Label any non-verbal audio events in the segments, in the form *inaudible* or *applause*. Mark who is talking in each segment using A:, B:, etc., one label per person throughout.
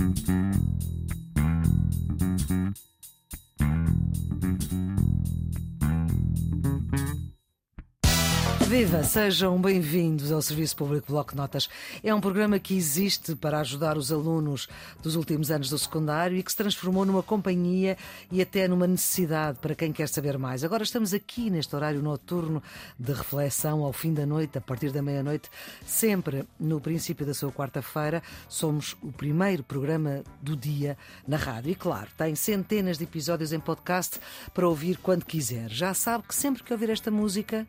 A: Mm-hmm. Viva, sejam bem-vindos ao Serviço Público Bloco Notas. É um programa que existe para ajudar os alunos dos últimos anos do secundário e que se transformou numa companhia e até numa necessidade para quem quer saber mais. Agora estamos aqui neste horário noturno de reflexão ao fim da noite, a partir da meia-noite, sempre no princípio da sua quarta-feira. Somos o primeiro programa do dia na rádio e, claro, tem centenas de episódios em podcast para ouvir quando quiser. Já sabe que sempre que ouvir esta música,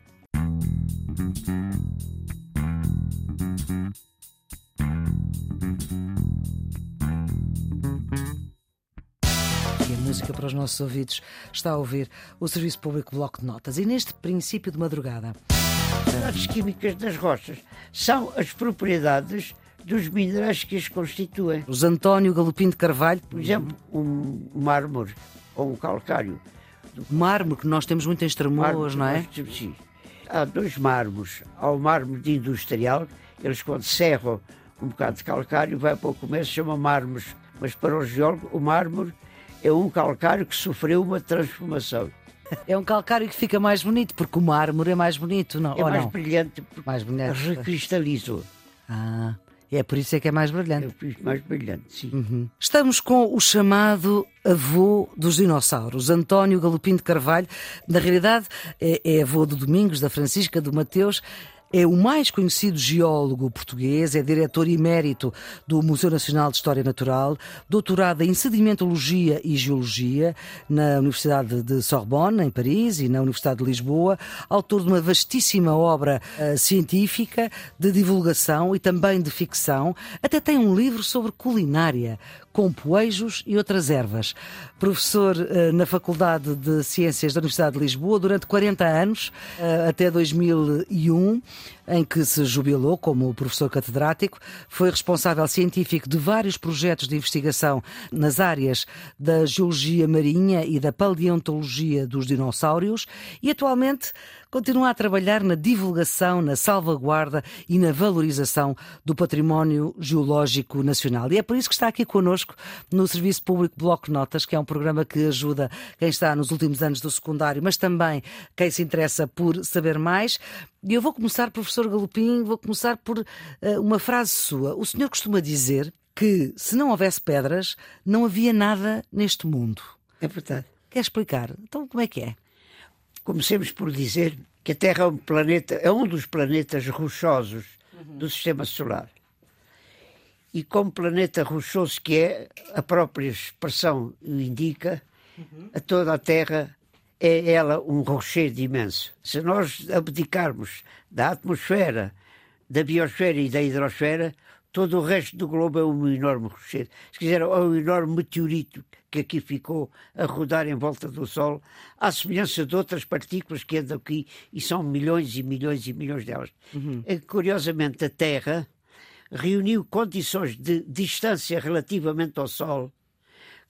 A: e a música para os nossos ouvidos está a ouvir o Serviço Público Bloco de Notas. E neste princípio de madrugada.
B: As químicas das rochas são as propriedades dos minerais que as constituem.
A: Os António Galopim de Carvalho.
B: Por exemplo, um mármore ou um calcário.
A: O mármore que nós temos muito em Estremoas, não é?
B: Sim há dois mármores. Há o mármore de industrial, eles quando serram um bocado de calcário, vai para o comércio, chama mármores. Mas para o geólogo, o mármore é um calcário que sofreu uma transformação.
A: É um calcário que fica mais bonito, porque o mármore é mais bonito, não?
B: É mais
A: não?
B: brilhante, porque
A: Mais brilhante.
B: recristalizou.
A: Ah, é por isso é que é mais
B: É
A: brilhante.
B: por isso mais brilhante, sim.
A: Uhum. Estamos com o chamado avô dos dinossauros, António Galopim de Carvalho. Na realidade, é, é avô do Domingos, da Francisca, do Mateus. É o mais conhecido geólogo português, é diretor emérito do Museu Nacional de História Natural, doutorado em sedimentologia e geologia na Universidade de Sorbonne, em Paris, e na Universidade de Lisboa, autor de uma vastíssima obra eh, científica, de divulgação e também de ficção. Até tem um livro sobre culinária, com poejos e outras ervas. Professor eh, na Faculdade de Ciências da Universidade de Lisboa durante 40 anos, eh, até 2001, em que se jubilou como professor catedrático. Foi responsável científico de vários projetos de investigação nas áreas da geologia marinha e da paleontologia dos dinossauros e atualmente continua a trabalhar na divulgação, na salvaguarda e na valorização do património geológico nacional. E é por isso que está aqui connosco no Serviço Público Bloco Notas, que é um programa que ajuda quem está nos últimos anos do secundário, mas também quem se interessa por saber mais. E eu vou começar, professor Galopim, vou começar por eh, uma frase sua. O senhor costuma dizer que se não houvesse pedras, não havia nada neste mundo.
B: É verdade.
A: Quer explicar? Então, como é que é?
B: Comecemos por dizer que a Terra é um planeta, é um dos planetas rochosos do Sistema Solar. E como planeta rochoso que é, a própria expressão o indica, a toda a Terra é ela um rochedo imenso. Se nós abdicarmos da atmosfera, da biosfera e da hidrosfera, todo o resto do globo é um enorme rochedo. Se quiser, é um enorme meteorito que aqui ficou a rodar em volta do Sol, à semelhança de outras partículas que andam aqui, e são milhões e milhões e milhões delas. É que, curiosamente, a Terra reuniu condições de distância relativamente ao Sol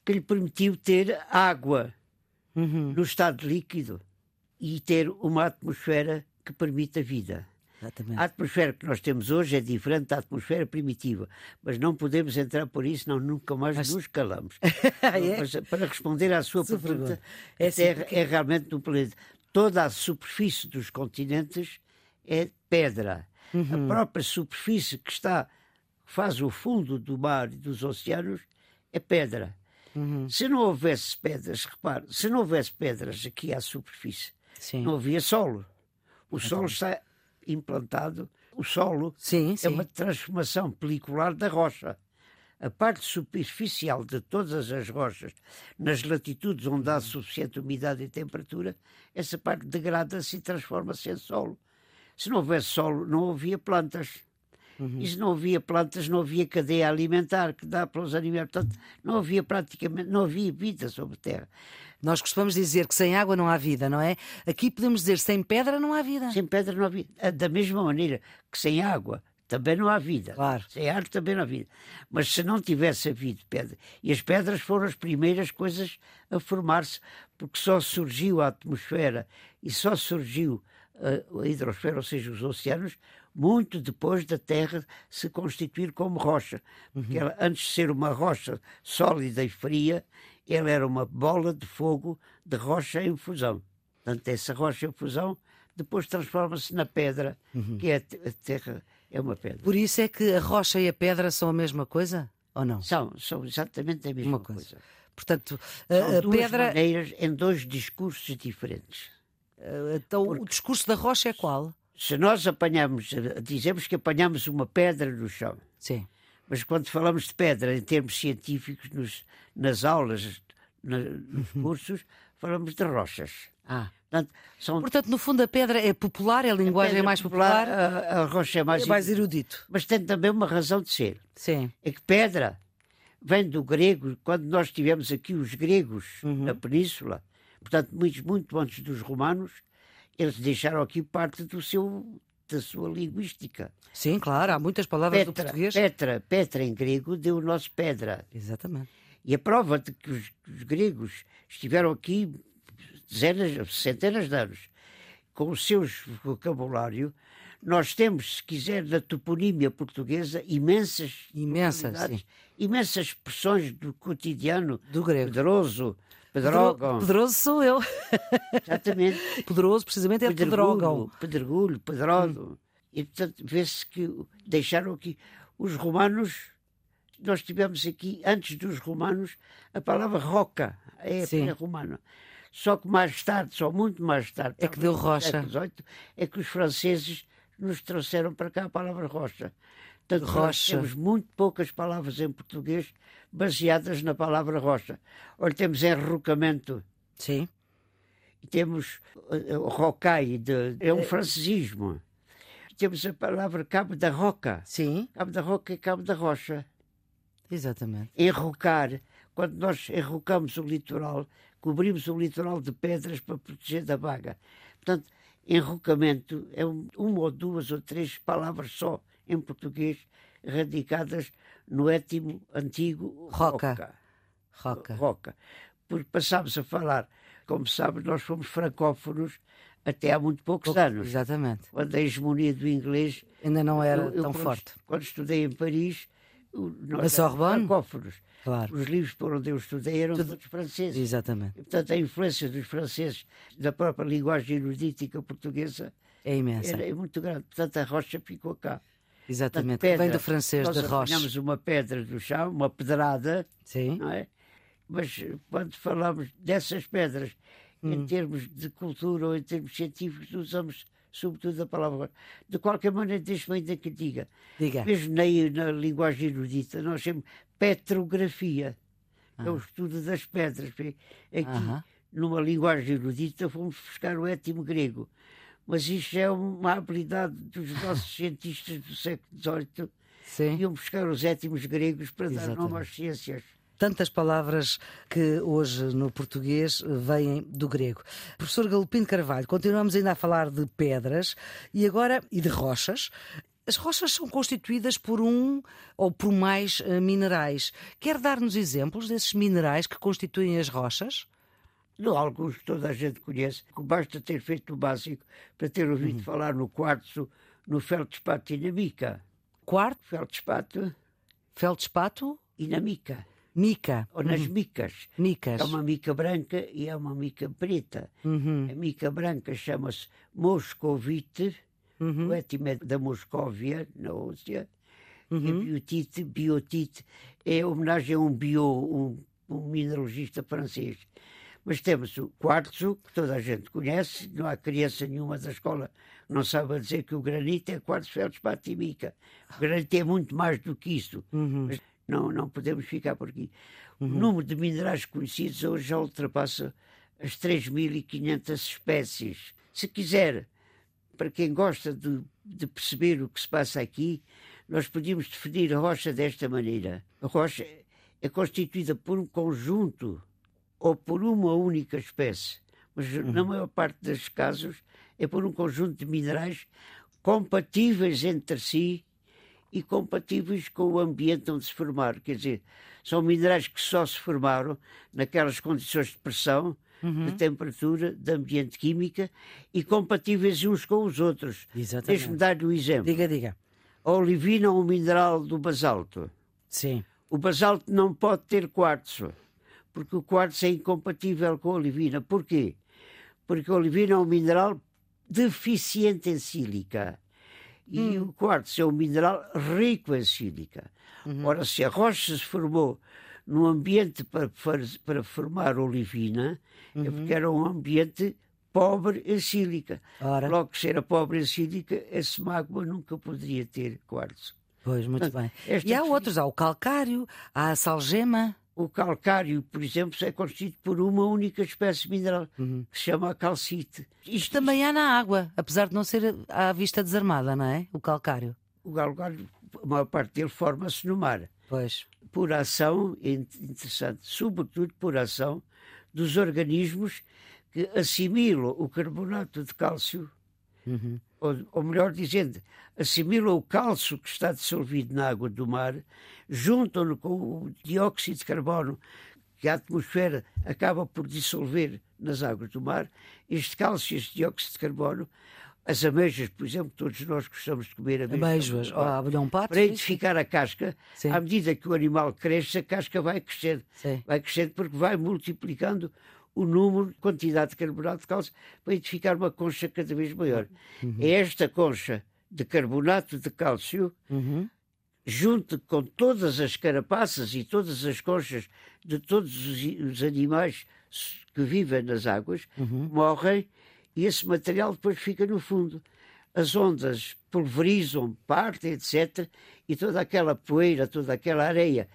B: que lhe permitiu ter água no estado líquido e ter uma atmosfera que permite a vida.
A: Exatamente.
B: A atmosfera que nós temos hoje é diferente da atmosfera primitiva, mas não podemos entrar por isso, não nunca mais nos calamos. *laughs*
A: É?
B: Mas, para responder à sua
A: Sua
B: pergunta.
A: É assim, porque-
B: é realmente um planeta. Toda a superfície dos continentes é pedra.
A: Uhum.
B: A própria superfície que está, faz o fundo do mar e dos oceanos, é pedra.
A: Uhum.
B: Se não houvesse pedras, repare, se não houvesse pedras aqui à superfície,
A: Sim.
B: não havia solo. O solo está implantado, o solo
A: Sim,
B: é
A: sim.
B: uma transformação pelicular da rocha. A parte superficial de todas as rochas, nas latitudes onde há suficiente umidade e temperatura, essa parte degrada-se e transforma-se em solo. Se não houvesse solo, não havia plantas. E se não havia plantas, não havia cadeia alimentar que dá para os animais. Portanto, não havia praticamente, não havia vida sobre terra.
A: Nós costumamos dizer que sem água não há vida, não é? Aqui podemos dizer sem pedra não há vida.
B: Sem pedra não há vida. Ah, Da mesma maneira que sem água também não há vida.
A: Claro.
B: Sem ar também não há vida. Mas se não tivesse havido pedra, e as pedras foram as primeiras coisas a formar-se, porque só surgiu a atmosfera e só surgiu ah, a hidrosfera, ou seja, os oceanos, muito depois da Terra se constituir como rocha. Porque ela, antes de ser uma rocha sólida e fria, ela era uma bola de fogo de rocha em fusão. Portanto, essa rocha em fusão depois transforma-se na pedra, que é a te- a Terra, é uma pedra.
A: Por isso é que a rocha e a pedra são a mesma coisa? Ou não?
B: São, são exatamente a mesma
A: coisa.
B: coisa.
A: Portanto,
B: São
A: a,
B: duas
A: pedra.
B: maneiras em dois discursos diferentes.
A: eh, Então, o discurso da rocha é qual?
B: Se nós apanhamos, dizemos que apanhamos uma pedra no chão,
A: Sim.
B: mas quando falamos de pedra em termos científicos, nos- nas aulas, na- nos cursos, falamos de rochas.
A: Ah.
B: Portanto, são
A: Portanto, no fundo, a pedra é popular, é a linguagem
B: pedra
A: mais popular,
B: a, a rocha é mais,
A: é mais erudito.
B: mas tem também uma razão de ser.
A: Sim.
B: É que pedra vem do grego, quando nós tivemos aqui os gregos
A: Uhum.
B: na península, portanto, muito, muito antes dos romanos, eles deixaram aqui parte do seu, da sua linguística.
A: Sim, claro, há muitas palavras do
B: Petra,
A: português.
B: Petra, Petra em grego deu o nosso pedra.
A: Exatamente.
B: E a prova de que os, os gregos estiveram aqui dezenas, centenas de anos com o seu vocabulário, nós temos, se quiser, na toponímia portuguesa, imensas,
A: Imensas,
B: imensas expressões do cotidiano,
A: Do grego.
B: pedroso,
A: Pedro-
B: pedrógão,
A: Pedroso sou eu.
B: exatamente, *laughs*
A: Poderoso, precisamente, é pedrógão.
B: pedregulho, pedregulho, pedrodo. E, portanto, vê-se que deixaram aqui os romanos. Nós tivemos aqui, antes dos romanos, a palavra roca, é a romana. Só que mais tarde, só muito mais tarde,
A: É que deu rocha.
B: século XVIII, é que os franceses nos trouxeram para cá a palavra rocha. Portanto,
A: Rocha.
B: temos muito poucas palavras em português baseadas na palavra rocha. Olha, temos enrocamento,
A: Sim.
B: e temos eh, o rocai, de, é um francesismo. Temos a palavra cabo da roca.
A: Sim,
B: Cabo da roca é cabo da rocha.
A: exatamente.
B: Enrocar, quando nós enrocamos o litoral, cobrimos o litoral de pedras para proteger da vaga. Portanto, enrocamento é um- uma ou duas ou três palavras só em português radicadas no étimo antigo
A: Roca.
B: roca.
A: Roca.
B: Porque passámos a falar, como sabe, nós fomos francófonos até há muito poucos anos.
A: Exatamente.
B: Quando a hegemonia do inglês.
A: Ainda não era
B: eu- eu
A: tão
B: quando,
A: forte.
B: Quando estudei em Paris, nós
A: Sorbonne?
B: francófonos.
A: Claro.
B: Os livros por onde eu estudei eram todos franceses.
A: Exatamente.
B: E, portanto, a influência dos franceses da própria linguagem erudítica portuguesa
A: É imensa.
B: era muito grande. Portanto, a rocha ficou cá.
A: Exatamente.
B: Portanto,
A: Vem
B: pedra.
A: do francês,
B: Nós
A: de rocha.
B: apanhamos uma pedra do chão, uma pedrada,
A: Sim.
B: não é? Mas quando falamos dessas pedras,
A: Hum.
B: em termos de cultura ou em termos científicos, usamos sobretudo a palavra. De qualquer maneira, deixe-me ainda que diga.
A: Diga.
B: Mesmo na, na linguagem erudita, nós chamamos petrografia. É o estudo das pedras. Aqui,
A: Aham.
B: numa linguagem erudita, fomos buscar o étimo grego. Mas isto é uma habilidade dos nossos *laughs* cientistas do século XVIII.
A: Sim.
B: Iam buscar os étimos gregos para dar nome às ciências.
A: Tantas palavras que hoje no português vêm do grego. Professor Galopim Carvalho, continuamos ainda a falar de pedras e agora e de rochas. As rochas são constituídas por um ou por mais eh, minerais. Quer dar-nos exemplos desses minerais que constituem as rochas?
B: Não, alguns toda a gente conhece, que basta ter feito o básico para ter ouvido
A: Uhum.
B: falar no quartzo, no feldspato e na mica.
A: Quarto,
B: Feldspato
A: feldspato,
B: e na mica.
A: mica.
B: Ou nas micas.
A: Micas.
B: É uma mica branca e é uma mica preta.
A: Uhum.
B: A mica branca chama-se moscovite,
A: Uhum.
B: o étimo é da Moscóvia, na Rússia. E
A: Uhum.
B: a biotite, biotite, é homenagem a um bio, um, um mineralogista francês. Mas temos o quartzo, que toda a gente conhece, não há criança nenhuma da escola que não saiba dizer que o granito é quartzo, feldspato e mica. O granito é muito mais do que isso. Mas não, não podemos ficar por aqui. O número de minerais conhecidos hoje já ultrapassa as 3.500 espécies. Se quiser, para quem gosta de, de perceber o que se passa aqui, nós podíamos definir a rocha desta maneira. A rocha é constituída por um conjunto ou por uma única espécie, mas na maior parte dos casos é por um conjunto de minerais compatíveis entre si e compatíveis com o ambiente onde se formaram. Quer dizer, são minerais que só se formaram naquelas condições de pressão uhum. de temperatura, de ambiente química e compatíveis uns com os outros.
A: Exatamente.
B: Deixe-me dar-lhe um exemplo.
A: Diga, diga.
B: A olivina é um mineral do basalto.
A: Sim.
B: O basalto não pode ter quartzo, porque o quartzo é incompatível com a olivina. Porquê? Porque a olivina é um mineral deficiente em sílica. E hum. o quartzo é um mineral rico em sílica. Uhum. Ora, se a rocha se formou num ambiente para, para formar olivina, é uhum. é porque era um ambiente pobre em sílica. Ora. Logo que se era pobre em sílica, esse magma nunca poderia ter quartzo.
A: Pois, muito Portanto, bem. E há outros, há o calcário, há a salgema.
B: O calcário, por exemplo, é constituído por uma única espécie mineral, uhum. que se chama a calcite.
A: Isto também há na água, apesar de não ser à vista desarmada, não é? O calcário.
B: O calcário, a maior parte dele forma-se no mar.
A: Pois.
B: Por ação, interessante, sobretudo por ação dos organismos que assimilam o carbonato de cálcio, uhum. Ou, ou, melhor dizendo, assimilam o cálcio que está dissolvido na água do mar, juntam-no com o dióxido de carbono que a atmosfera acaba por dissolver nas águas do mar. Este cálcio, este dióxido de carbono, as ameijas, por exemplo, todos nós gostamos de comer
A: amêijoas. Amêijoas, abelhão pato.
B: Para edificar a casca, Sim. à medida que o animal cresce, a casca vai crescendo. Sim. Vai crescendo porque vai multiplicando o número, quantidade de carbonato de cálcio para edificar uma concha cada vez maior. Uhum. É esta concha de carbonato de cálcio, uhum. junto com todas as carapaças e todas as conchas de todos os, animais que vivem nas águas, uhum. morrem e esse material depois fica no fundo. As ondas pulverizam, partem, etc. E toda aquela poeira, toda aquela areia,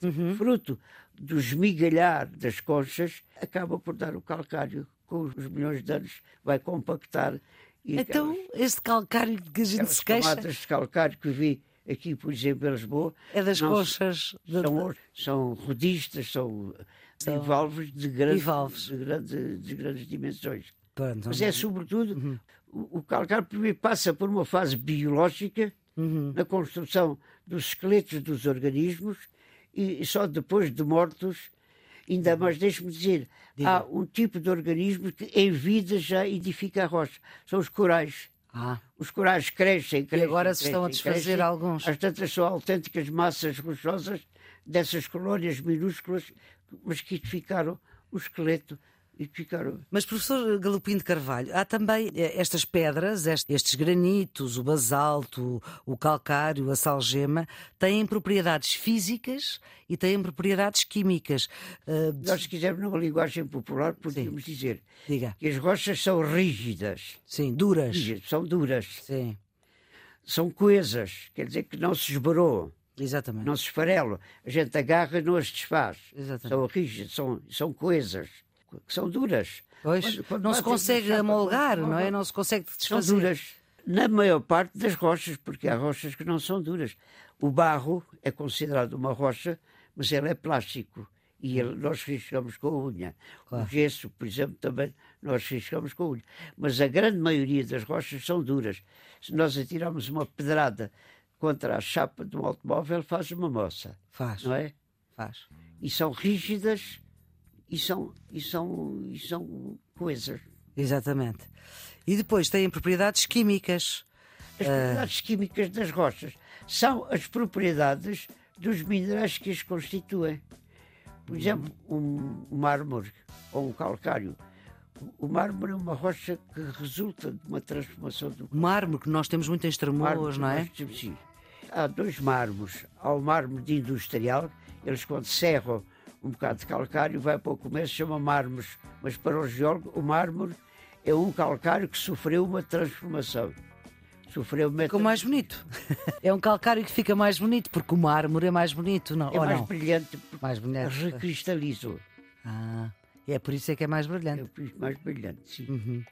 B: uhum. fruto do esmigalhar das conchas, acaba por dar o calcário. Com os milhões de anos vai compactar.
A: então, aquelas, esse calcário que a gente se queixa...
B: camadas de calcário que vi aqui, por exemplo, em Lisboa...
A: É das conchas...
B: São, são rodistas, são, são bivalves de, grande, de, grande, de grandes dimensões. Pronto, Mas é, sobretudo, uhum. o, o calcário primeiro passa por uma fase biológica uhum. na construção dos esqueletos dos organismos e só depois de mortos, ainda mais, deixe-me dizer, Diga. há um tipo de organismo que em vida já edifica a rocha. São os corais. Ah. Os corais crescem, crescem.
A: E agora se
B: crescem,
A: estão a desfazer crescem. alguns.
B: As tantas são autênticas massas rochosas dessas colónias minúsculas, mas que edificaram o esqueleto e ficaram.
A: Mas, professor Galopim de Carvalho, há também eh, estas pedras, estes granitos, o basalto, o calcário, a salgema, têm propriedades físicas e têm propriedades químicas.
B: Uh, Nós, se quisermos, numa linguagem popular, podemos Sim. dizer Diga. que as rochas são rígidas.
A: Sim, duras.
B: Rígidas, são duras.
A: Sim.
B: São coesas, quer dizer que não se esbarou.
A: Exatamente.
B: Não se esfarelam. A gente agarra e não as desfaz. Exatamente. São rígidas, são, são coesas que são duras.
A: Pois, quando, quando não se consegue amolgar, não é? Não se consegue desfazer.
B: São duras. Na maior parte das rochas, porque há rochas que não são duras. O barro é considerado uma rocha, mas ele é plástico e ele, nós riscamos com a unha. Claro. O gesso, por exemplo, também nós riscamos com a unha. Mas a grande maioria das rochas são duras. Se nós atirarmos uma pedrada contra a chapa de um automóvel, faz uma moça.
A: Faz.
B: Não é?
A: Faz.
B: E são rígidas e são, e são, e são coisas.
A: Exatamente. E depois têm propriedades químicas.
B: As propriedades químicas das rochas são as propriedades dos minerais que as constituem. Por exemplo, um mármore ou um calcário. O mármore é uma rocha que resulta de uma transformação do.
A: Mármore, que nós temos muito em Estremoas, não é?
B: Temos, sim. Há dois mármores. Há o mármore de industrial, eles quando serram um bocado de calcário, vai para o começo, chama mármore. Mas para o geólogo, o mármore é um calcário que sofreu uma transformação. Sofreu uma
A: Ficou mais bonito. é um calcário que fica mais bonito, porque o mármore é mais bonito, não?
B: É
A: Ou
B: mais
A: não?
B: brilhante, mais brilhante. recristalizou.
A: Ah, é por isso é que é mais brilhante. É
B: por isso mais brilhante, sim. Uhum.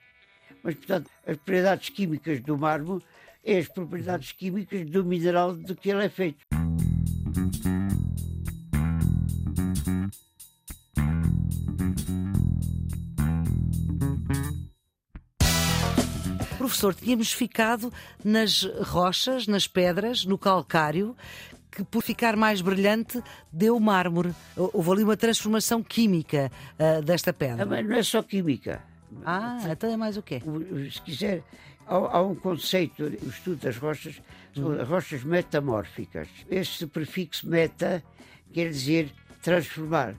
B: Mas, portanto, as propriedades químicas do mármore é as propriedades químicas do mineral do que ele é feito.
A: Professor, tínhamos ficado nas rochas, nas pedras, no calcário, que, por ficar mais brilhante, deu mármore. Houve ali uma transformação química uh, desta pedra.
B: Ah, mas não é só química.
A: Ah, então é mais o quê?
B: Se quiser, há, há um conceito, o estudo das rochas, são rochas metamórficas. Este prefixo meta quer dizer transformar,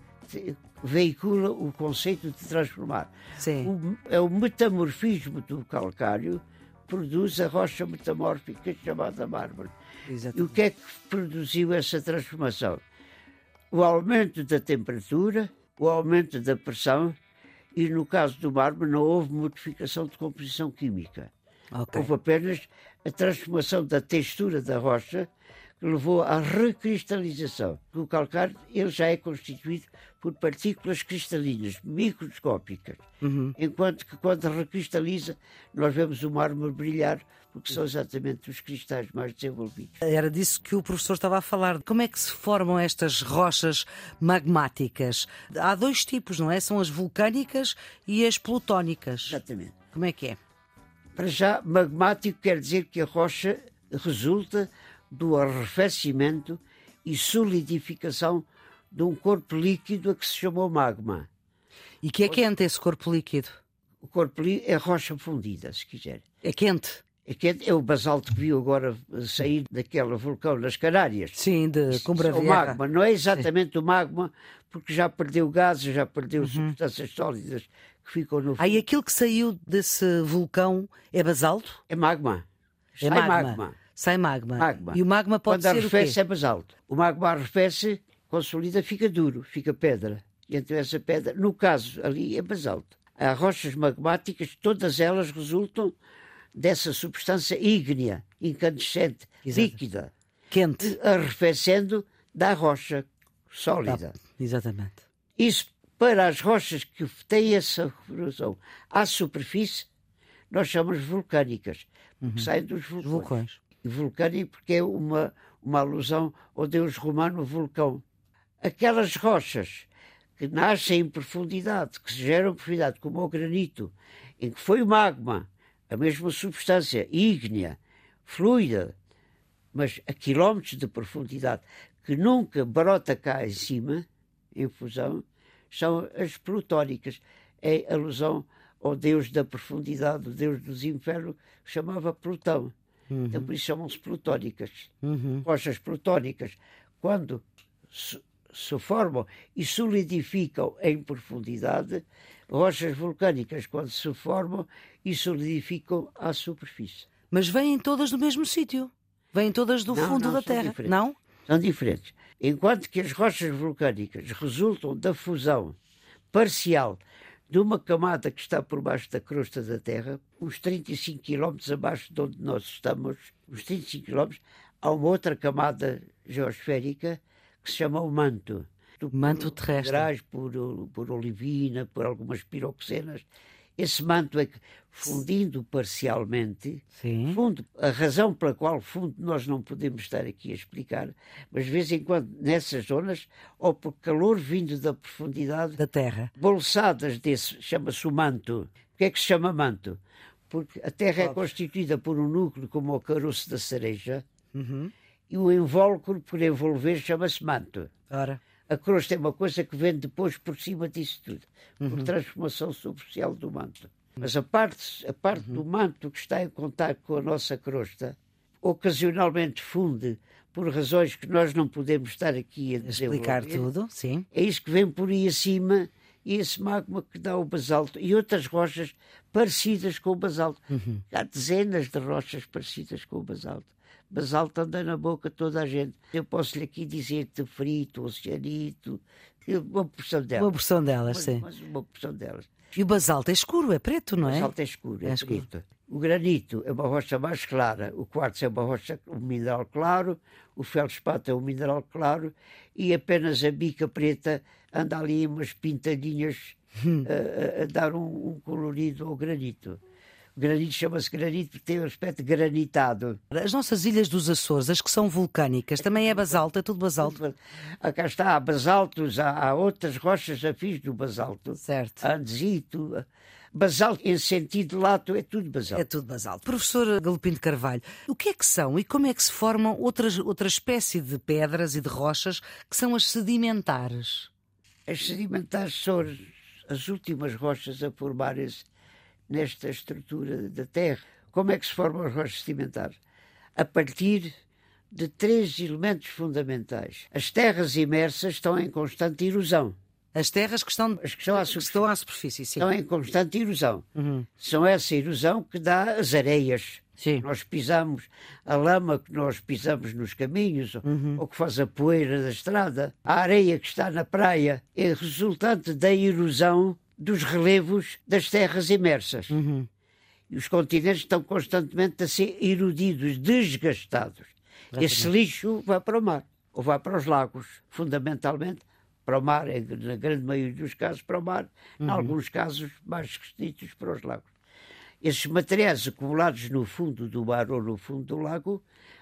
B: veicula o conceito de transformar.
A: Sim.
B: O, é o metamorfismo do calcário produz a rocha metamórfica chamada mármore.
A: Exatamente.
B: E o que é que produziu essa transformação? O aumento da temperatura, o aumento da pressão e, no caso do mármore, não houve modificação de composição química.
A: Okay.
B: Houve apenas a transformação da textura da rocha que levou à recristalização. O calcário ele já é constituído por partículas cristalinas microscópicas,
A: uhum.
B: enquanto que quando recristaliza nós vemos o mármore brilhar porque são exatamente os cristais mais desenvolvidos.
A: Era disso que o professor estava a falar. Como é que se formam estas rochas magmáticas? Há dois tipos, não é? São as vulcânicas e as plutónicas.
B: Exatamente.
A: Como é que é?
B: Para já, magmático quer dizer que a rocha resulta do arrefecimento e solidificação de um corpo líquido a que se chamou magma.
A: E que é quente esse corpo líquido?
B: O corpo líquido é rocha fundida, se quiser.
A: É quente?
B: É quente, é o basalto que viu agora sair daquele vulcão nas Canárias.
A: Sim, de Cumbra
B: é o magma, não é exatamente Sim. o magma, porque já perdeu gases, já perdeu uhum. substâncias sólidas que ficam no.
A: Aí aquilo que saiu desse vulcão é basalto?
B: É magma.
A: É magma. magma. Sai magma.
B: magma.
A: E o magma pode
B: Quando
A: ser
B: arrefece
A: o
B: é basalto. O magma arrefece, consolida, fica duro, fica pedra. E então essa pedra, no caso ali, é basalto. Há rochas magmáticas, todas elas resultam dessa substância ígnea, incandescente, Exato. líquida.
A: Quente.
B: Arrefecendo da rocha sólida.
A: Ah, exatamente.
B: Isso para as rochas que têm essa corrosão à superfície, nós chamamos vulcânicas, uhum. que saem dos vulcões. vulcões. Vulcânico porque é uma, uma alusão ao deus romano vulcão. Aquelas rochas que nascem em profundidade, que se geram em profundidade, como o granito, em que foi o magma, a mesma substância ígnea, fluida, mas a quilómetros de profundidade, que nunca brota cá em cima, em fusão, são as plutónicas. É alusão ao Deus da profundidade, o Deus dos infernos, que chamava Plutão. Uhum. Então, por isso chamam-se plutónicas.
A: Uhum.
B: Rochas plutónicas, quando se, se, formam e solidificam em profundidade, rochas vulcânicas, quando se formam e solidificam à superfície.
A: Mas vêm todas do mesmo sítio? Vêm todas do
B: não,
A: fundo
B: não,
A: da Terra?
B: Diferentes.
A: Não?
B: São diferentes. Enquanto que as rochas vulcânicas resultam da fusão parcial de uma camada que está por baixo da crosta da Terra, uns 35 quilómetros abaixo de onde nós estamos, uns 35 quilómetros, há uma outra camada geosférica que se chama o manto.
A: Manto terrestre.
B: Por, por olivina, por algumas piroxenas, esse manto é que, fundindo parcialmente,
A: Sim.
B: fundo, a razão pela qual fundo nós não podemos estar aqui a explicar, mas de vez em quando nessas zonas, ou por calor vindo da profundidade
A: da terra,
B: bolsadas desse, chama-se o manto. O que é que se chama manto? Porque a terra é constituída por um núcleo como o caroço da cereja
A: uhum.
B: e o invólucro por envolver chama-se manto.
A: Ora.
B: A crosta é uma coisa que vem depois por cima disso tudo, por
A: Uhum.
B: transformação superficial do manto. Mas a parte, a parte
A: Uhum.
B: do manto que está em contato com a nossa crosta, ocasionalmente funde por razões que nós não podemos estar aqui a
A: explicar tudo, sim.
B: É isso que vem por aí acima e esse magma que dá o basalto e outras rochas parecidas com o basalto.
A: Uhum.
B: Há dezenas de rochas parecidas com o basalto. Basalto anda na boca toda a gente. Eu posso lhe aqui dizer frito, oceanito, uma porção delas.
A: Uma porção delas,
B: Mas-
A: sim.
B: mas uma porção delas.
A: E o basalto é escuro, é preto, não
B: O
A: é?
B: basalto é escuro, é,
A: É escuro.
B: preto. O granito é uma rocha mais clara, o quartzo é uma rocha, um mineral claro, o feldspato é um mineral claro e apenas a bica preta anda ali umas pintadinhas
A: Hum.
B: a, a- a dar um, um colorido ao granito. Granito chama-se granito porque tem um aspecto granitado.
A: As nossas ilhas dos Açores, as que são vulcânicas, também é basalto, é tudo basalto?
B: Ah, cá está, há basaltos, há, há outras rochas afins do basalto.
A: Certo.
B: Andesito, basalto em sentido lato, é tudo basalto.
A: É tudo basalto. Professor Galopim de Carvalho, o que é que são e como é que se formam outras, outra espécie de pedras e de rochas que são as sedimentares?
B: As sedimentares são as últimas rochas a formarem-se nesta estrutura da Terra. Como é que se formam as rochas sedimentares? A partir de três elementos fundamentais. As terras imersas estão em constante erosão.
A: As terras que estão,
B: As que estão à,
A: que estão à superfície, sim.
B: estão em constante erosão.
A: Uhum.
B: São essa erosão que dá as areias.
A: Sim.
B: Nós pisamos a lama que nós pisamos nos caminhos, ou que faz a poeira da estrada. A areia que está na praia é resultante da erosão dos relevos das terras imersas.
A: Uhum.
B: E os continentes estão constantemente a ser erodidos, desgastados. Esse lixo vai para o mar, ou vai para os lagos, fundamentalmente para o mar, na grande maioria dos casos para o mar, em alguns casos mais restritos para os lagos. Esses materiais acumulados no fundo do mar ou no fundo do lago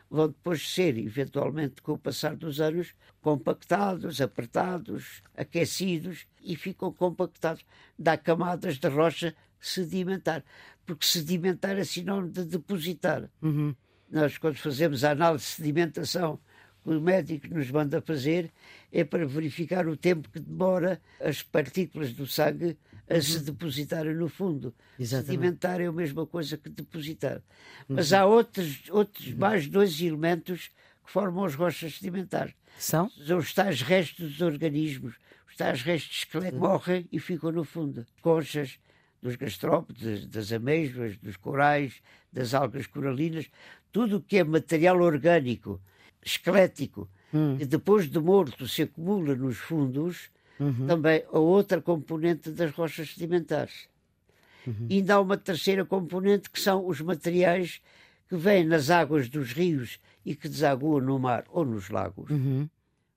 B: vão depois ser, eventualmente, com o passar dos anos, compactados, apertados, aquecidos e ficam compactados. Dá camadas de rocha sedimentar, porque sedimentar é sinónimo de depositar.
A: Uhum.
B: Nós, quando fazemos a análise de sedimentação que o médico nos manda fazer, é para verificar o tempo que demora as partículas do sangue a se depositarem no fundo.
A: Exatamente.
B: Sedimentar é a mesma coisa que depositar. Mas há outros, outros mais dois elementos que formam as rochas sedimentares.
A: São?
B: São os tais restos dos organismos, os tais restos que morrem e ficam no fundo. Conchas dos gastrópodes, das amêijoas, dos corais, das algas coralinas, tudo o que é material orgânico, esquelético, que depois de morto se acumula nos fundos, também a outra componente das rochas sedimentares. E ainda há uma terceira componente que são os materiais que vêm nas águas dos rios e que desaguam no mar ou nos lagos.
A: Uhum.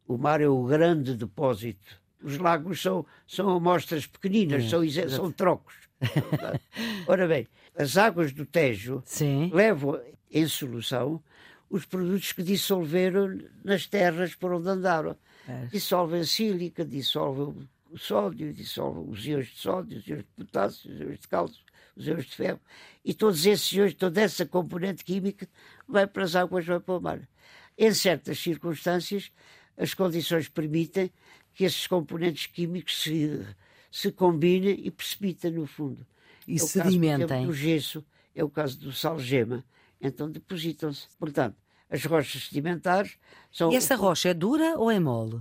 B: O mar é o grande depósito. Os lagos são, são amostras pequeninas, são, exe- são trocos. *laughs* Ora bem, as águas do Tejo
A: Sim.
B: levam em solução os produtos que dissolveram nas terras por onde andaram.
A: É.
B: Dissolvem sílica, dissolvem o sódio, dissolvem os íons de sódio, os íons de potássio, os íons de cálcio, os íons de ferro. E todos esses íons, toda essa componente química vai para as águas, vai para o mar. Em certas circunstâncias, as condições permitem que esses componentes químicos se, se combinem e precipitem no fundo.
A: E
B: É o caso, exemplo,
A: sedimentem.
B: do gesso, é o caso do salgema. Então depositam-se. Portanto, as rochas sedimentares são.
A: E essa rocha é dura ou é mole?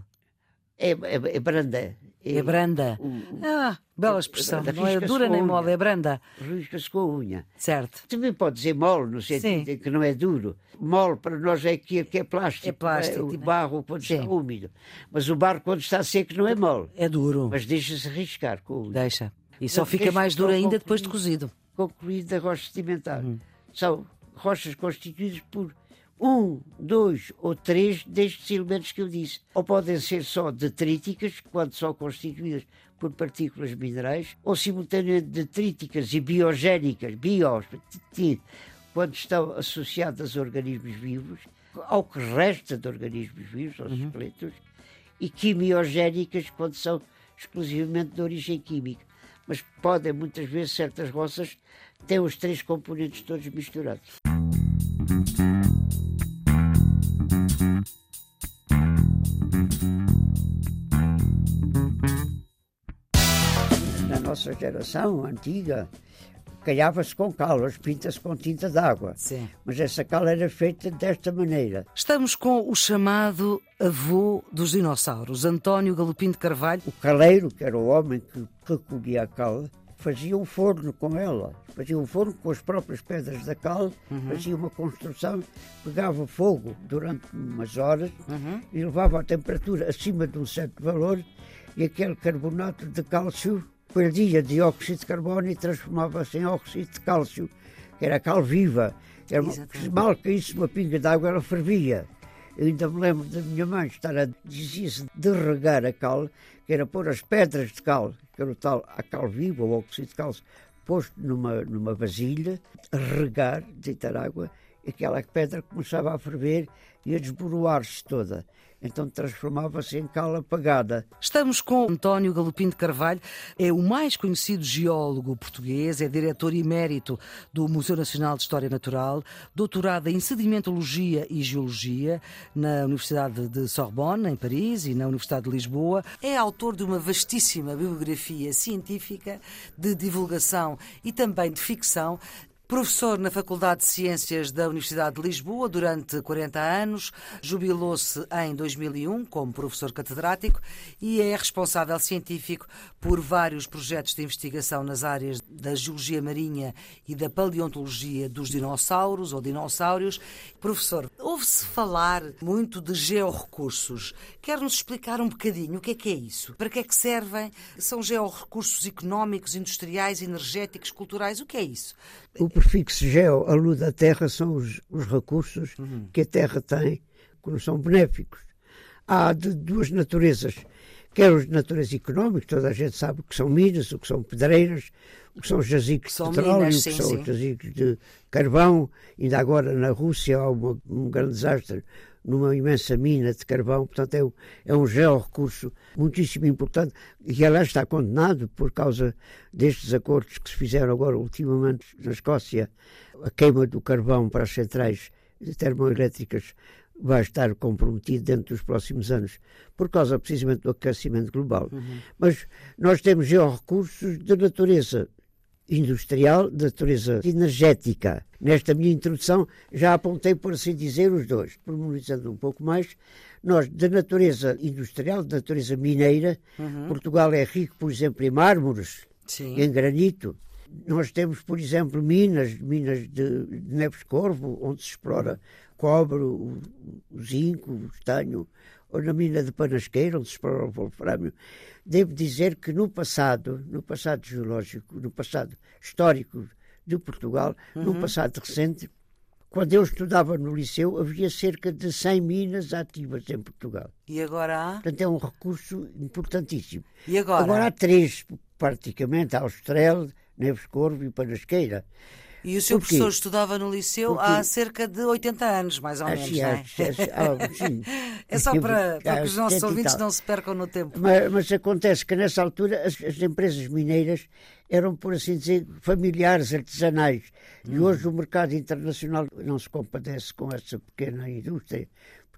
B: É, é, é branda.
A: É branda.
B: o-
A: Ah, bela expressão.
B: da
A: Não é dura nem mole, é branda.
B: Risca-se com a unha.
A: Certo.
B: Também pode dizer mole, no sentido
A: Sim.
B: que não é duro. Mole para nós é aquilo que é plástico.
A: É plástico,
B: O
A: tipo-
B: barro quando
A: Sim.
B: está úmido. Mas o barro quando está seco não é mole.
A: É duro.
B: Mas deixa-se riscar com a unha.
A: Deixa. E só fica mais duro ainda depois de cozido.
B: concluída a rocha sedimentar.
A: Uhum.
B: São rochas constituídas por um, dois ou três destes elementos que eu disse. Ou podem ser só detríticas, quando são constituídas por partículas minerais, ou simultaneamente detríticas e biogénicas, bios, quando estão associadas a organismos vivos, ao que resta de organismos vivos, aos esqueletos, e quimiogénicas, quando são exclusivamente de origem química. Mas podem, muitas vezes, certas roças ter os três componentes todos misturados. Na nossa geração antiga, calhava-se com cal, pinta-se com tinta d'água. Mas essa cal era feita desta maneira.
A: Estamos com o chamado avô dos dinossauros, António Galopim de Carvalho.
B: O caleiro, que era o homem que recolhia a cal, fazia um forno com ela. Fazia um forno com as próprias pedras da cal, fazia uma construção, pegava fogo durante umas horas e levava a temperatura acima de um certo valor e aquele carbonato de cálcio perdia dióxido de carbono e transformava-se em óxido de cálcio, que era a cal viva. Era mal caísse uma pinga de água, ela fervia. Eu ainda me lembro da minha mãe estar a dizia-se de regar a cal, que era pôr as pedras de cal, que era o tal a cal viva, o óxido de cálcio, posto numa, numa vasilha, a regar, deitar água, e aquela pedra começava a ferver e a desboroar-se toda então transformava-se em cal apagada.
A: Estamos com António Galopim de Carvalho, é o mais conhecido geólogo português, é diretor emérito do Museu Nacional de História Natural, doutorado em sedimentologia e geologia na Universidade de Sorbonne, em Paris, e na Universidade de Lisboa. É autor de uma vastíssima bibliografia científica de divulgação e também de ficção Professor na Faculdade de Ciências da Universidade de Lisboa durante 40 anos, jubilou-se em 2001 como professor catedrático e é responsável científico por vários projetos de investigação nas áreas da geologia marinha e da paleontologia dos dinossauros ou dinossauros. Professor, ouve-se falar muito de georrecursos. Quer-nos explicar um bocadinho o que é que é isso? Para que é que servem? São georrecursos económicos, industriais, energéticos, culturais? O que é isso?
B: O prefixo geo alude à terra, são os, os recursos uhum. que a terra tem, que não são benéficos. Há de duas naturezas, quer os de natureza económica, toda a gente sabe o que são minas, o que são pedreiras, o que são jazidos de petróleo, minas, sim, o que são sim. jazidos de carvão. Ainda agora na Rússia há uma, um grande desastre numa imensa mina de carvão, portanto é, é um georrecurso muitíssimo importante e aliás está condenado por causa destes acordos que se fizeram agora ultimamente na Escócia, a queima do carvão para as centrais termoelétricas vai estar comprometido dentro dos próximos anos, por causa precisamente do aquecimento global. Uhum. Mas nós temos georrecursos de natureza industrial, de natureza energética. Nesta minha introdução já apontei, por assim dizer, os dois. Pormenorizando um pouco mais, nós, de natureza industrial, de natureza mineira, uhum. Portugal é rico, por exemplo, em mármores, Sim. em granito. Nós temos, por exemplo, minas, minas de, de Neves Corvo, onde se explora cobre, o, o zinco, o estanho, ou na mina de Panasqueira, onde se explora o wolframio. Devo dizer que no passado, no passado geológico, no passado histórico de Portugal, uhum. no passado recente, quando eu estudava no liceu, havia cerca de 100 minas ativas em Portugal.
A: E agora há?
B: Portanto, é um recurso importantíssimo.
A: E agora?
B: Agora há três, praticamente, há Austrel, Neves Corvo e Panasqueira.
A: E o seu professor estudava no liceu Porque... há cerca de 80 anos, mais ou menos,
B: sim,
A: não é? *laughs*
B: sim.
A: é só para, para que os nossos ouvintes não se percam no tempo.
B: Mas, mas acontece que nessa altura as, as, empresas mineiras eram, por assim dizer, familiares, artesanais. Hum. E hoje o mercado internacional não se compadece com essa pequena indústria.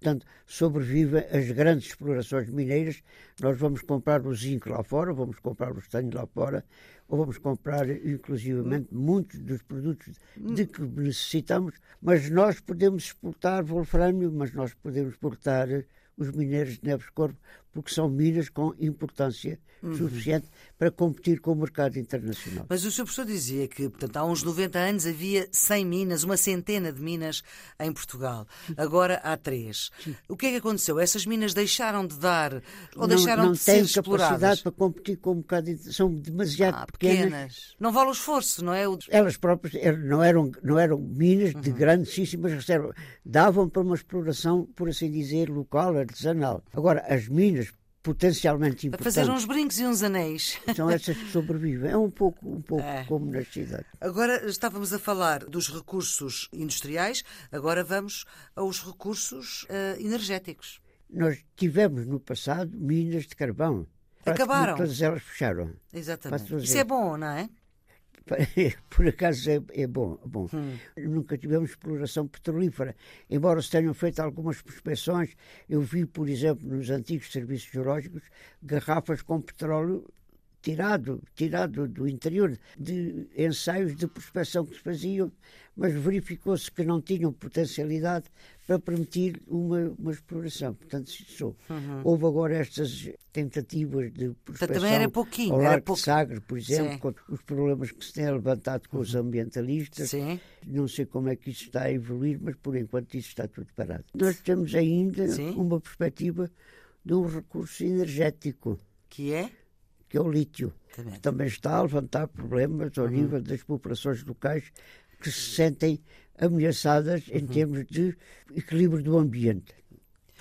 B: Portanto, sobrevivem as grandes explorações mineiras. Nós vamos comprar o zinco lá fora, vamos comprar o estanho lá fora, ou vamos comprar, inclusivamente, muitos dos produtos de que necessitamos, mas nós podemos exportar wolframio, mas nós podemos exportar os minérios de Neves Corpo, porque são minas com importância uhum. suficiente para competir com o mercado internacional.
A: Mas o Sr. Professor dizia que, portanto, há uns 90 anos havia 100 minas, uma centena de minas em Portugal. Agora há três. Sim. O que é que aconteceu? Essas minas deixaram de dar ou
B: não,
A: deixaram
B: não
A: de ser exploradas?
B: Não têm capacidade para competir com o mercado São demasiado ah, pequenas. pequenas.
A: Não vale o esforço, não é? O...
B: Elas próprias não eram, não eram minas de uhum. grandíssimas reservas. Davam para uma exploração, por assim dizer, local, artesanal. Agora, as minas potencialmente importantes.
A: Para fazer uns brincos e uns anéis.
B: São essas que sobrevivem. É um pouco, um pouco é. como na cidade.
A: Agora estávamos a falar dos recursos industriais, agora vamos aos recursos uh, energéticos.
B: Nós tivemos no passado minas de carvão.
A: Acabaram.
B: Todas elas fecharam.
A: Exatamente. Isso é bom, não é? *laughs*
B: por acaso é, é bom. bom. Hum. Nunca tivemos exploração petrolífera, embora se tenham feito algumas prospecções. Eu vi, por exemplo, nos antigos serviços geológicos, garrafas com petróleo tirado, tirado do interior de ensaios de prospecção que se faziam, mas verificou-se que não tinham potencialidade para permitir uma, uma exploração. Portanto, cessou. Uhum. Houve agora estas tentativas de prospecção
A: também era pouquinho,
B: ao
A: Largo
B: de Sagres, por exemplo, com os problemas que se têm levantado com uhum. os ambientalistas.
A: Sim.
B: Não sei como é que isso está a evoluir, mas por enquanto isso está tudo parado. Nós temos ainda Sim. uma perspectiva de um recurso energético.
A: Que é?
B: Que é o lítio, também, também está a levantar problemas ao uhum. nível das populações locais que se sentem ameaçadas em uhum. termos de equilíbrio do ambiente.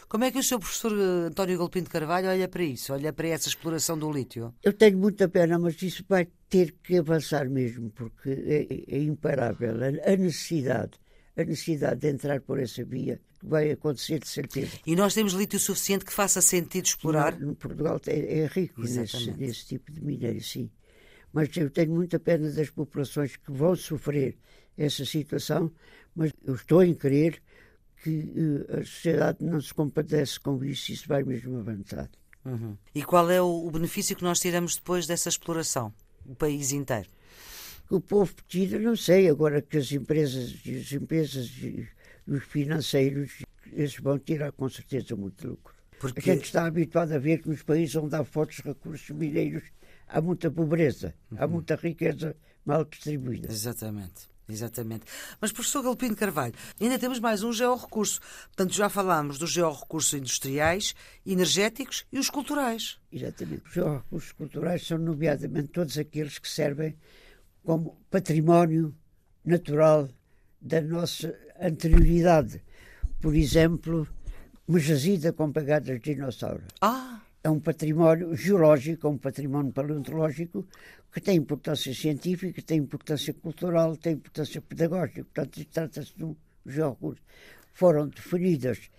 A: Como é que o seu professor eh, António Galpim de Carvalho olha para isso, olha para essa exploração do lítio?
B: Eu tenho muita pena, mas isso vai ter que avançar mesmo, porque é, é imparável. A necessidade, a necessidade de entrar por essa via vai acontecer de certeza.
A: E nós temos lítio suficiente que faça sentido explorar?
B: No, Portugal é, é rico nesse, nesse tipo de minério, sim. Mas eu tenho muita pena das populações que vão sofrer essa situação, mas eu estou em crer que uh, a sociedade não se compadece com isso, isso vai mesmo avançar.
A: Uhum. E qual é o, o, benefício que nós tiramos depois dessa exploração? O país inteiro?
B: O povo tira, não sei, agora que as empresas, as empresas e os financeiros, esses vão tirar com certeza muito lucro. Porque... A gente está habituado a ver que nos países onde há fortes recursos mineiros há muita pobreza, uhum. há muita riqueza mal distribuída.
A: Exatamente. Exatamente. Mas, professor Galpino Carvalho, ainda temos mais um georrecurso. Portanto, já falámos dos georrecursos industriais, energéticos e os culturais.
B: Exatamente. Os georrecursos culturais são, nomeadamente, todos aqueles que servem como património natural da nossa anterioridade. Por exemplo, uma jazida com pegadas de dinossauro.
A: Ah!
B: É um património geológico, é um património paleontológico que tem importância científica, tem importância cultural, tem importância pedagógica. Portanto, trata-se de um geocurso. Foram definidas,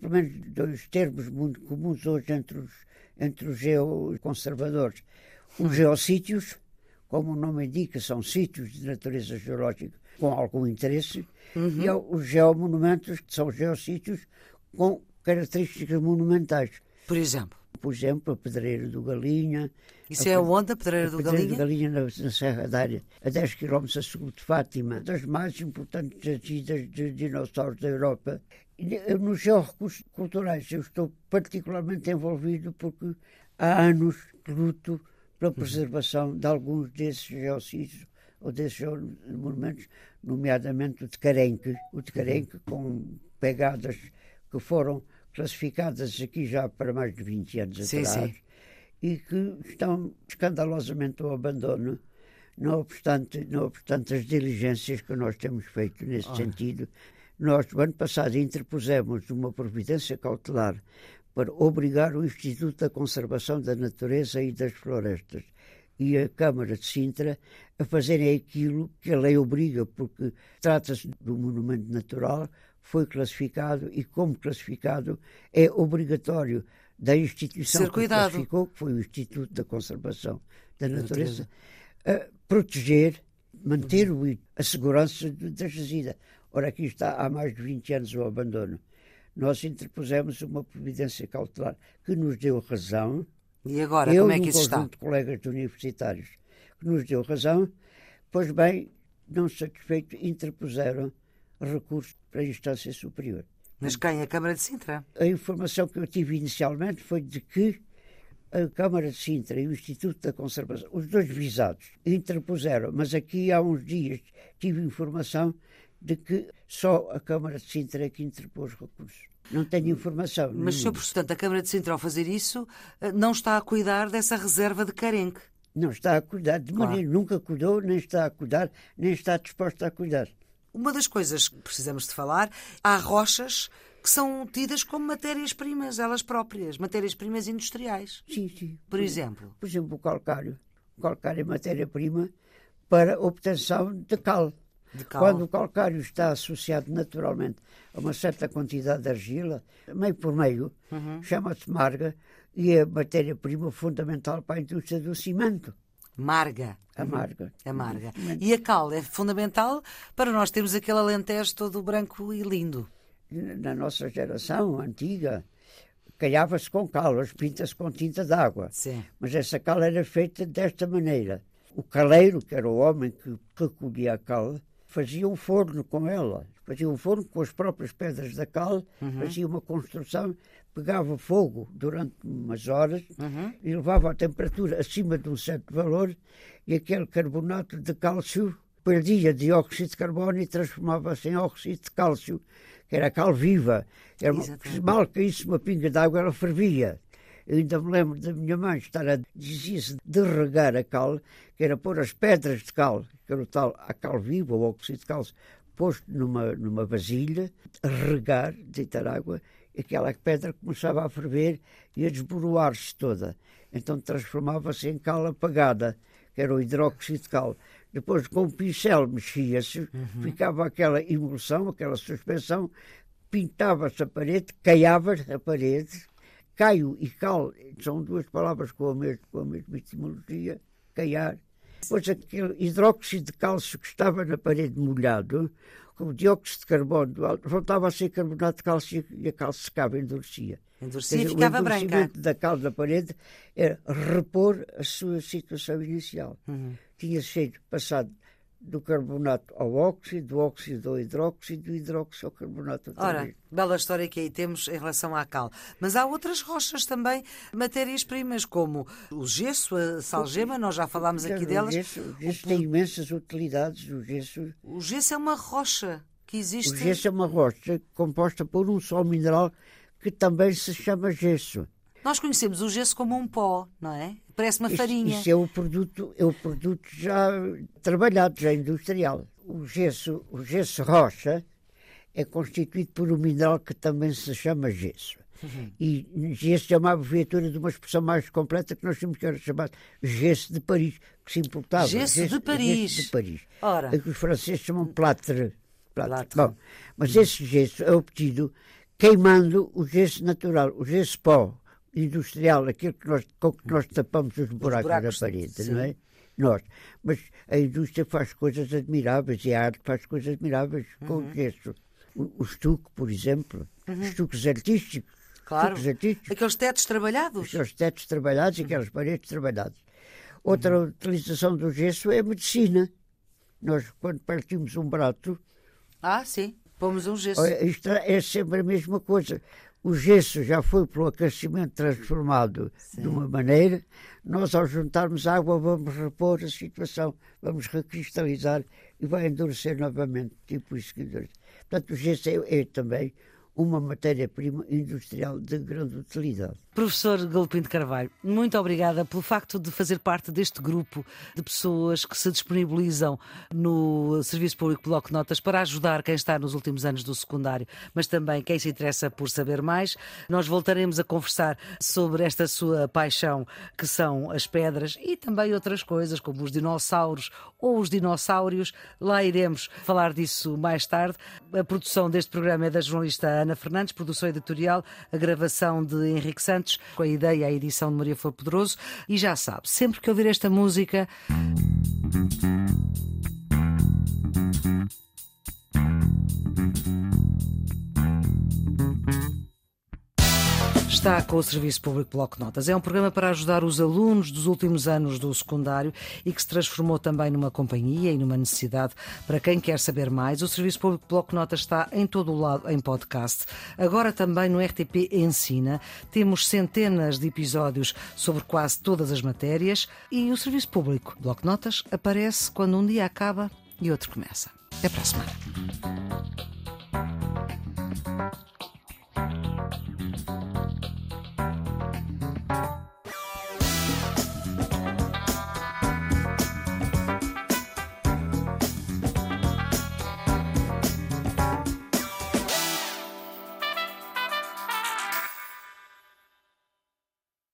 B: pelo menos, dois termos muito comuns hoje entre os, entre os geoconservadores. Os geossítios, como o nome indica, são sítios de natureza geológica com algum interesse, uhum. e os geomonumentos, que são geossítios com características monumentais.
A: Por exemplo?
B: Por exemplo, a Pedreira do Galinha.
A: Isso a, é onde, a Pedreira do Galinha?
B: do Galinha, na, na Serra da Área, a 10 km a sul de Fátima, das mais importantes jazidas de dinossauros da Europa. Nos georrecursos culturais eu estou particularmente envolvido porque há anos luto pela uhum. preservação uhum. de alguns desses geossítios ou desses monumentos, nomeadamente o de Carenque, o de Carenque com pegadas que foram classificadas aqui já para mais de 20 anos sim, atrás sim. e que estão escandalosamente ao abandono, não obstante, não obstante as diligências que nós temos feito nesse sentido. Nós, no ano passado, interpusemos uma providência cautelar para obrigar o Instituto da Conservação da Natureza e das Florestas e a Câmara de Sintra a fazerem aquilo que a lei obriga, porque trata-se de um monumento natural, foi classificado e, como classificado, é obrigatório da instituição
A: Ser que
B: classificou, que foi o Instituto da Conservação da Natureza, proteger, manter o, a segurança da jazida. Ora, aqui está há mais de 20 anos o abandono. Nós interpusemos uma providência cautelar que nos deu razão.
A: E agora,
B: Eu,
A: como é que isso está?
B: de colegas universitários que nos deu razão, pois bem, não satisfeito, interpuseram recurso para a instância superior.
A: Mas quem? A Câmara de Sintra?
B: A informação que eu tive inicialmente foi de que a Câmara de Sintra e o Instituto da Conservação, os dois visados, interpuseram, mas aqui há uns dias tive informação de que só a Câmara de Sintra é que interpôs recursos. Não tenho informação.
A: Mas, Sr. Portanto, a Câmara de Sintra, ao fazer isso, eh, não está a cuidar dessa reserva de carenque.
B: Não está a cuidar de claro. maneira, nunca cuidou, nem está a cuidar, nem está disposta a cuidar.
A: Uma das coisas que precisamos de falar, há rochas que são tidas como matérias-primas, elas próprias, matérias-primas industriais.
B: Sim, sim.
A: Por exemplo?
B: Por exemplo, o calcário. O calcário é matéria-prima para obtenção de cal. Quando o calcário está associado naturalmente a uma certa quantidade de argila, meio por meio, uhum. chama-se marga e é matéria-prima fundamental para a indústria do cimento.
A: Marga.
B: Amarga.
A: Amarga. E a cal é fundamental para nós termos aquele alentejo todo branco e lindo.
B: Na nossa geração antiga, calhava-se com cal, as pintas com tinta d'água. Mas essa cal era feita desta maneira. O caleiro, que era o homem que recolhia a cal, fazia um forno com ela. Fazia um forno com as próprias pedras da cal, uhum. fazia uma construção pegava fogo durante umas horas uhum. e levava a temperatura acima de um certo valor e aquele carbonato de cálcio perdia dióxido de carbono e transformava-se em óxido de cálcio, que era cal viva. Era, se mal caísse uma pinga d'água, ela fervia. Eu ainda me lembro da minha mãe estar a dizia-se de regar a cal, que era pôr as pedras de cal, que era o tal a cal viva, o óxido de cálcio, posto numa, numa vasilha, regar, deitar água aquela pedra começava a ferver e a desboroar-se toda. Então transformava-se em cal apagada, que era o hidróxido de cal. Depois, com o pincel, mexia-se, uhum. ficava aquela emulsão, aquela suspensão, pintava-se a parede, caiava a parede. Caio e cal são duas palavras com a mesma, com a mesma etimologia, caiar. Depois, aquele hidróxido de cálcio que estava na parede molhado, com o dióxido de carbono voltava a ser carbonato de cálcio e a cal secava, endurecia.
A: Endurecia e ficava branca.
B: O da cal da parede era repor a sua situação inicial. Uhum. Tinha sido passado do carbonato ao óxido, do óxido ao hidróxido, do hidróxido ao carbonato.
A: Ora, bela história que aí temos em relação à cal. Mas há outras rochas também, matérias-primas, como o gesso, a salgema, nós já falámos aqui delas.
B: O gesso, o gesso o... tem imensas utilidades. O gesso...
A: o gesso é uma rocha que existe.
B: O gesso é uma rocha composta por um só mineral que também se chama gesso.
A: Nós conhecemos o gesso como um pó, não é? Parece uma
B: isso,
A: farinha.
B: Isso é o produto, é o produto já trabalhado, já industrial. O gesso, o gesso rocha é constituído por um mineral que também se chama gesso. Uhum. E gesso é uma abreviatura de uma expressão mais completa que nós temos que era chamado gesso de Paris, que se importava.
A: Gesso, gesso de Paris.
B: Gesso de Paris.
A: Ora.
B: É que os franceses chamam plâtre. plâtre. Bom, mas esse gesso é obtido queimando o gesso natural, o gesso pó industrial, aquilo que nós, com que nós tapamos os buracos, os buracos na parede, sim. não é? Nós. Mas a indústria faz coisas admiráveis e a arte faz coisas admiráveis uhum. com gesso. O, o estuque, por exemplo, uhum. estuques artísticos.
A: Claro. Artísticos. Aqueles tetos trabalhados.
B: Aqueles tetos trabalhados e uhum. aquelas paredes trabalhadas. Outra uhum. utilização do gesso é a medicina. Nós, quando partimos um braço.
A: Ah, sim. Pomos um gesso.
B: Isto é sempre a mesma coisa. O gesso já foi pelo aquecimento transformado Sim. de uma maneira. Nós, ao juntarmos água, vamos repor a situação, vamos recristalizar e vai endurecer novamente. Tipo isso que Portanto, o gesso é, é também uma matéria-prima industrial de grande utilidade.
A: Professor Galopim de Carvalho, muito obrigada pelo facto de fazer parte deste grupo de pessoas que se disponibilizam no Serviço Público Bloco Notas para ajudar quem está nos últimos anos do secundário, mas também quem se interessa por saber mais. Nós voltaremos a conversar sobre esta sua paixão, que são as pedras e também outras coisas, como os dinossauros ou os dinossauros. Lá iremos falar disso mais tarde. A produção deste programa é da jornalista Ana Fernandes, produção editorial, a gravação de Henrique Santos Santos, com a ideia e a edição de Maria Flor Pedroso. E já sabe, sempre que ouvir esta música. está com o Serviço Público Bloco Notas. É um programa para ajudar os alunos dos últimos anos do secundário e que se transformou também numa companhia e numa necessidade para quem quer saber mais. O Serviço Público Bloco Notas está em todo o lado em podcast. Agora também no RTP Ensina. Temos centenas de episódios sobre quase todas as matérias e o Serviço Público Bloco Notas aparece quando um dia acaba e outro começa. Até para a semana.